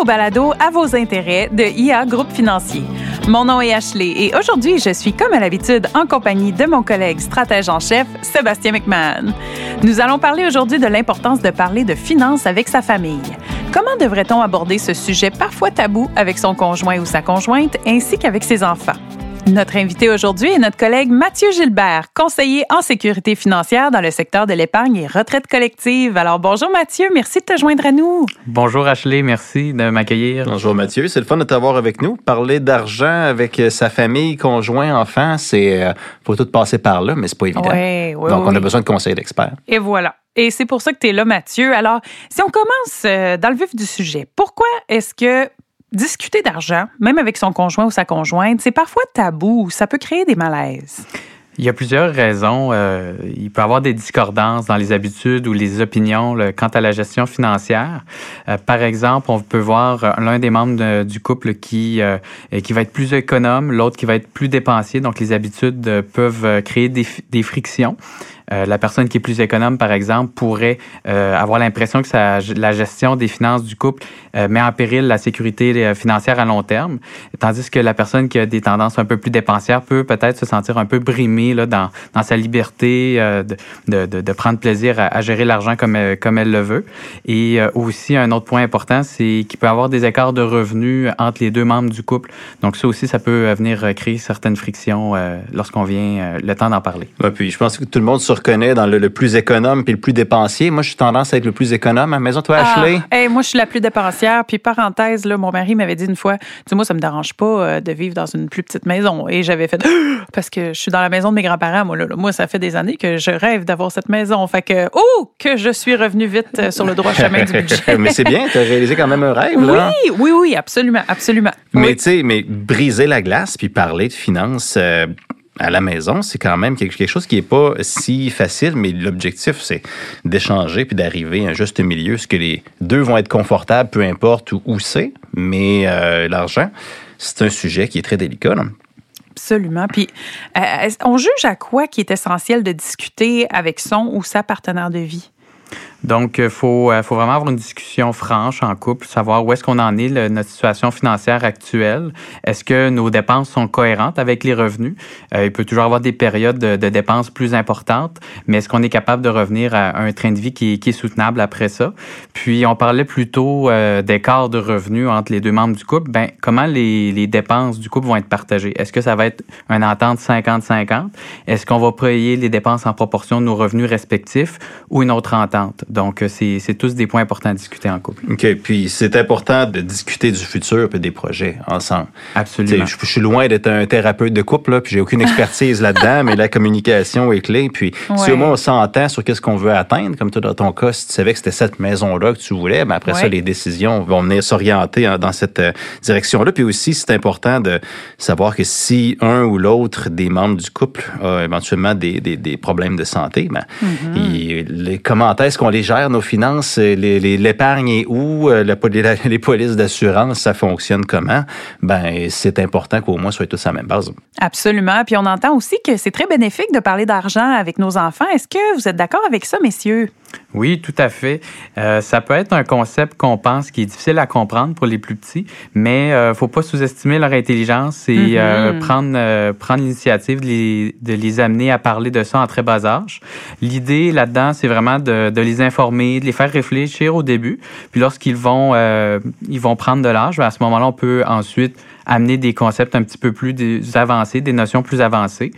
au balado À vos intérêts de IA Groupe Financier. Mon nom est Ashley et aujourd'hui, je suis comme à l'habitude en compagnie de mon collègue stratège en chef, Sébastien McMahon. Nous allons parler aujourd'hui de l'importance de parler de finances avec sa famille. Comment devrait-on aborder ce sujet parfois tabou avec son conjoint ou sa conjointe ainsi qu'avec ses enfants? Notre invité aujourd'hui est notre collègue Mathieu Gilbert, conseiller en sécurité financière dans le secteur de l'épargne et retraite collective. Alors bonjour Mathieu, merci de te joindre à nous. Bonjour Ashley, merci de m'accueillir. Bonjour Mathieu, c'est le fun de t'avoir avec nous. Parler d'argent avec euh, sa famille, conjoint, enfant, c'est euh, faut tout passer par là, mais c'est pas évident. Ouais, ouais, Donc on a besoin de conseils d'experts. Et voilà. Et c'est pour ça que tu es là, Mathieu. Alors, si on commence euh, dans le vif du sujet, pourquoi est-ce que discuter d'argent, même avec son conjoint ou sa conjointe, c'est parfois tabou, ça peut créer des malaises? Il y a plusieurs raisons. Euh, il peut y avoir des discordances dans les habitudes ou les opinions quant à la gestion financière. Euh, par exemple, on peut voir euh, l'un des membres du couple qui, qui va être plus économe, l'autre qui va être plus dépensier. Donc, les habitudes peuvent créer des frictions. Euh, la personne qui est plus économe, par exemple, pourrait euh, avoir l'impression que sa- la gestion des finances du couple euh, met en péril la sécurité euh, financière à long terme, tandis que la personne qui a des tendances un peu plus dépensières peut peut-être se sentir un peu brimée là, dans, dans sa liberté euh, de, de, de, prendre plaisir à, à gérer l'argent comme, elle- comme elle le veut. Et aussi, un autre point important, c'est qu'il peut y avoir des écarts de revenus entre les deux membres du couple. Donc ça aussi, ça peut venir créer certaines frictions lorsqu'on vient le temps d'en parler. Ouais, puis je pense que tout le monde se reconnaît dans le, le plus économe puis le plus dépensier. Moi, j'ai tendance à être le plus économe à la maison. Toi, Ashley? Ah, hey, moi, je suis la plus dépensière. Puis, parenthèse, là, mon mari m'avait dit une fois, tu sais, moi, ça me dérange pas euh, de vivre dans une plus petite maison. Et j'avais fait, parce que je suis dans la maison de mes grands-parents, moi, là. Moi, ça fait des années que je rêve d'avoir cette maison. Fait que, oh, que je suis revenue vite euh, sur le droit chemin du budget. mais c'est bien, tu as réalisé quand même un rêve, là. Oui, oui, oui, absolument, absolument. Mais Oui. tu sais, mais briser la glace puis parler de finances euh, à la maison, c'est quand même quelque chose qui est pas si facile, mais l'objectif, c'est d'échanger puis d'arriver à un juste milieu, ce que les deux vont être confortables, peu importe où, c'est. Mais euh, l'argent, c'est un sujet qui est très délicat. Absolument. Puis, euh, on juge à quoi qui est essentiel de discuter avec son ou sa partenaire de vie? Donc, il faut, euh, faut vraiment avoir une discussion franche en couple, savoir où est-ce qu'on en est, notre situation financière actuelle. Est-ce que nos dépenses sont cohérentes avec les revenus? Euh, il peut toujours avoir des périodes de, dépenses plus importantes, mais est-ce qu'on est capable de revenir à un train de vie qui, est- qui est soutenable après ça? Puis, on parlait plutôt euh, d'écart de revenus entre les deux membres du couple. Ben, comment les, les dépenses du couple vont être partagées? Est-ce que ça va être une entente 50-50? Est-ce qu'on va payer les dépenses en proportion de nos revenus respectifs ou une autre entente? Donc, euh, c'est c'est tous des points importants à discuter en couple. OK. Puis c'est important de discuter du futur et des projets ensemble. Absolument. Je, je suis loin d'être un thérapeute de couple, là, puis j'ai aucune expertise là-dedans, mais la communication est clé. Puis si au moins on s'entend sur qu'est-ce qu'on veut atteindre, comme toi dans ton cas, si tu savais que c'était cette maison-là que tu voulais, ben après ça, les décisions vont venir s'orienter hein, dans cette euh, direction-là. Puis aussi, c'est important de savoir que si un ou l'autre des membres du couple a éventuellement des, des, des problèmes de santé, ben, il- les, comment est-ce qu'on les gère, nos finances, euh, l'épargne est où, euh, les polices d'assurance, ça fonctionne comment, ben c'est important qu'au moins soit tous à la même base. Absolument. Puis on entend aussi que c'est très bénéfique de parler d'argent avec nos enfants. Est-ce que vous êtes d'accord avec ça, messieurs? Oui, tout à fait. Euh, ça peut être un concept qu'on pense qui est difficile à comprendre pour les plus petits, mais euh, faut pas sous-estimer leur intelligence et euh, prendre euh, prendre l'initiative de les, de les amener à parler de ça en très bas âge. L'idée là-dedans, c'est vraiment de, de les informer, de les faire réfléchir au début, puis lorsqu'ils vont euh, ils vont prendre de l'âge, ben, à ce moment-là, on peut ensuite amener des concepts un petit peu plus avancés, des notions plus avancées.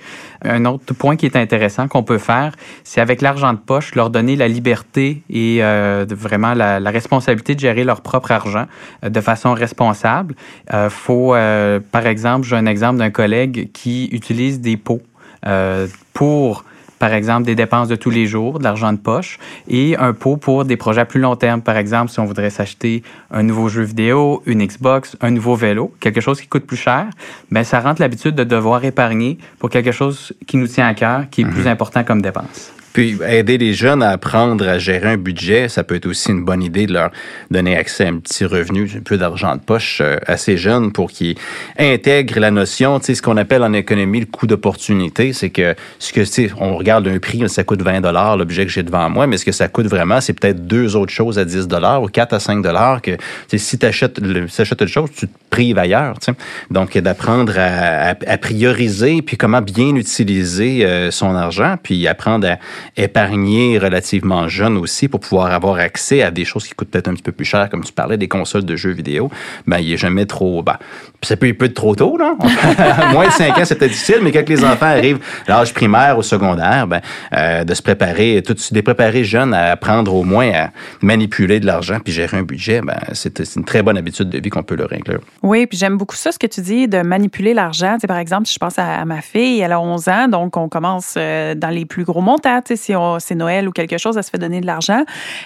Un autre point qui est intéressant qu'on peut faire, c'est avec l'argent de poche, leur donner la liberté et euh, vraiment la, la responsabilité de gérer leur propre argent euh, de façon responsable. Euh, faut, euh, par exemple, j'ai un exemple d'un collègue qui utilise des pots euh, pour par exemple, des dépenses de tous les jours, de l'argent de poche, et un pot pour des projets à plus long terme. Par exemple, si on voudrait s'acheter un nouveau jeu vidéo, une Xbox, un nouveau vélo, quelque chose qui coûte plus cher, ben ça rentre l'habitude de devoir épargner pour quelque chose qui nous tient à cœur, qui est plus important comme dépense. Puis aider les jeunes à apprendre à gérer un budget, ça peut être aussi une bonne idée de leur donner accès à un petit revenu, un peu d'argent de poche euh, à ces jeunes pour qu'ils intègrent la notion, tu sais, ce qu'on appelle en économie le coût d'opportunité, c'est que ce que, tu sais, on regarde un prix, ça coûte 20 dollars l'objet que j'ai devant moi, mais ce que ça coûte vraiment, c'est peut-être deux autres choses à 10 dollars ou 4 à 5 dollars que, tu sais, si tu achètes, achètes une chose, tu te prives ailleurs, tu sais. Donc, d'apprendre à, à, prioriser puis comment bien utiliser euh, son argent, puis apprendre à épargner relativement jeune aussi pour pouvoir avoir accès à des choses qui coûtent peut-être un petit peu plus cher, comme tu parlais, des consoles de jeux vidéo, ben, il est jamais trop, ben, ça peut, être trop tôt, là. Moins de 5 ans, c'était difficile, mais quand les enfants arrivent à l'âge primaire ou secondaire, ben, euh, de se préparer, tout, de les préparer jeunes à apprendre au moins à manipuler de l'argent puis gérer un budget, ben, c'est une très bonne habitude de vie qu'on peut leur inclure. Oui, puis j'aime beaucoup ça, ce que tu dis de manipuler l'argent. Tu par exemple, si je pense à, ma fille, elle a 11 ans, donc on commence euh, dans les plus gros montants. Tu sais, si c'est Noël ou quelque chose, elle se fait donner de l'argent.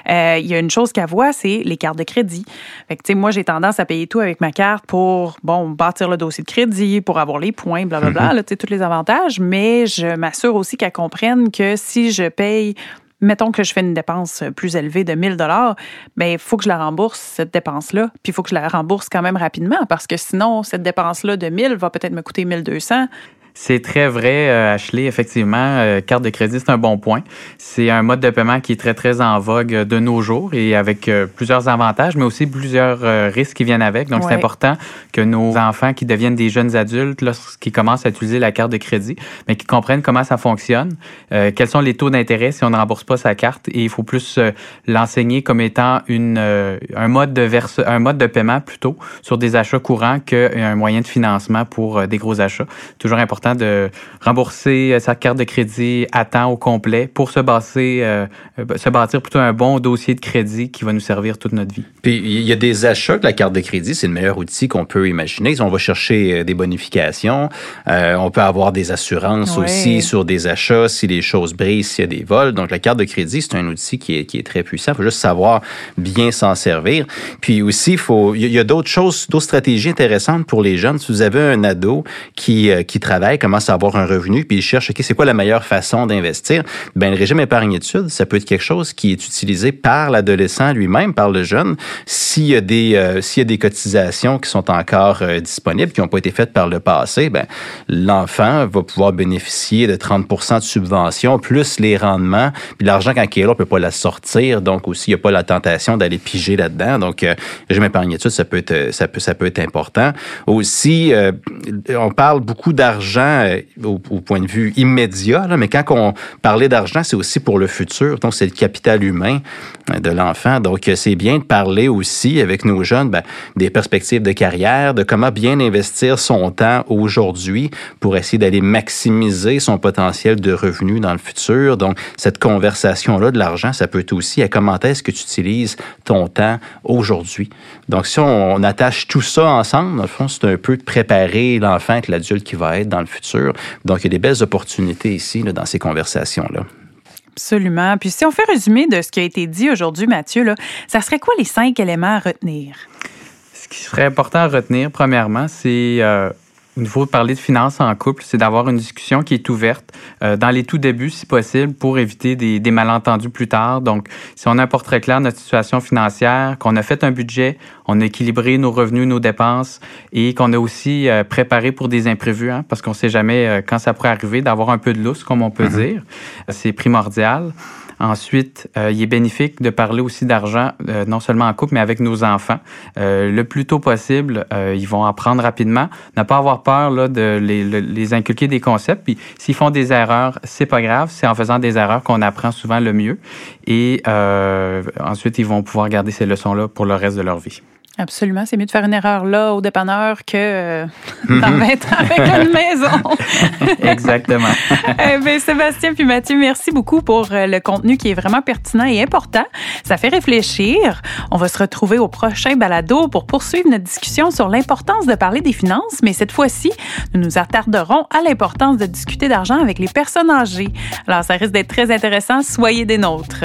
Euh, il y a une chose qu'elle voit, c'est les cartes de crédit. Fait que, tu sais, moi, j'ai tendance à payer tout avec ma carte pour, bon, bâtir le dossier de crédit, pour avoir les points, blablabla, bla, bla, mm-hmm. tu sais, tous les avantages. Mais je m'assure aussi qu'elle comprenne que si je paye mettons que je fais une dépense plus élevée de 1000 dollars, ben il faut que je la rembourse cette dépense-là, puis il faut que je la rembourse quand même rapidement parce que sinon cette dépense-là de 1000 va peut-être me coûter 1200 c'est très vrai, euh, Ashley. Effectivement, euh, carte de crédit, c'est un bon point. C'est un mode de paiement qui est très, très en vogue de nos jours et avec euh, plusieurs avantages, mais aussi plusieurs risques qui viennent avec. Donc, c'est important que nos enfants qui deviennent des jeunes adultes, lorsqu'ils commencent à utiliser la carte de crédit, mais qu'ils comprennent comment ça fonctionne, quels sont les taux d'intérêt si on ne rembourse pas sa carte. Et il faut plus l'enseigner comme étant une, un, mode de verse, un mode de paiement plutôt sur des achats courants qu'un moyen de financement pour des gros achats. Toujours important de rembourser euh, sa carte de crédit à temps au complet pour se, baser, euh, euh, se bâtir plutôt un bon dossier de crédit qui va nous servir toute notre vie. Puis il y a des achats que la carte de crédit, c'est le meilleur outil qu'on peut imaginer. On va chercher des bonifications, on peut avoir des assurances aussi sur des achats si les choses brisent, s'il y a des vols. Donc la carte de crédit, c'est un outil qui est, qui est très puissant. Il faut juste savoir bien s'en servir. Puis aussi, il faut, il y a d'autres choses, d'autres stratégies intéressantes pour les jeunes. Si vous avez un ado qui, qui travaille commence à avoir un revenu, puis il cherche, OK, c'est quoi la meilleure façon d'investir? Ben, le régime épargne-études, ça peut être quelque chose qui est utilisé par l'adolescent lui-même, par le jeune, s'il y a des, euh, y a des cotisations qui sont encore euh, disponibles, qui n'ont pas été faites par le passé, ben, l'enfant va pouvoir bénéficier de 30% de subvention, plus les rendements, puis l'argent, quand il est là, on peut pas la sortir, donc aussi, il n'y a pas la tentation d'aller piger là-dedans. Donc, euh, régime épargne-études, ça peut être, ça peut, ça peut être important. Aussi, on parle beaucoup d'argent euh, au, point de vue immédiat, mais quand on parlait d'argent, c'est aussi pour le futur. Donc, c'est le capital humain euh, de l'enfant. Donc, euh, c'est bien de parler aussi avec nos jeunes ben, des perspectives de carrière, de comment bien investir son temps aujourd'hui pour essayer d'aller maximiser son potentiel de revenus dans le futur. Donc, cette conversation-là de l'argent, ça peut être aussi à comment est-ce que tu utilises ton temps aujourd'hui. Donc, si on, attache tout ça ensemble, dans le fond, c'est un peu de préparer l'enfant avec l'adulte qui va être dans le futur. Donc, il y a des belles opportunités ici, dans ces conversations-là. Absolument. Puis si on fait résumer de ce qui a été dit aujourd'hui, Mathieu, là, ça serait quoi les cinq éléments à retenir? Ce qui serait important à retenir, premièrement, c'est euh, il faut parler de finances en couple, c'est d'avoir une discussion qui est ouverte euh, dans les tout débuts, si possible, pour éviter des, des, malentendus plus tard. Donc, si on a un portrait clair de notre situation financière, qu'on a fait un budget, on a équilibré nos revenus, nos dépenses et qu'on a aussi euh, préparé pour des imprévus, hein, parce qu'on ne sait jamais euh, quand ça pourrait arriver, d'avoir un peu de lousse, comme on peut mm-hmm. dire. C'est primordial. Ensuite, euh, il est bénéfique de parler aussi d'argent, euh, non seulement en couple, mais avec nos enfants. Euh, le plus tôt possible, ils vont apprendre rapidement. Ne pas avoir peur là, de les, les inculquer des concepts. Puis s'ils font des erreurs, c'est pas grave. C'est en faisant des erreurs qu'on apprend souvent le mieux. Et ensuite, ils vont pouvoir garder ces leçons-là pour le reste de leur vie. Absolument. C'est mieux de faire une erreur là au dépanneur que euh, dans 20 ans avec une maison. Exactement. eh bien, Sébastien puis Mathieu, merci beaucoup pour euh, le contenu qui est vraiment pertinent et important. Ça fait réfléchir. On va se retrouver au prochain balado pour poursuivre notre discussion sur l'importance de parler des finances, mais cette fois-ci, nous nous attarderons à l'importance de discuter d'argent avec les personnes âgées. Alors, ça risque d'être très intéressant. Soyez des nôtres.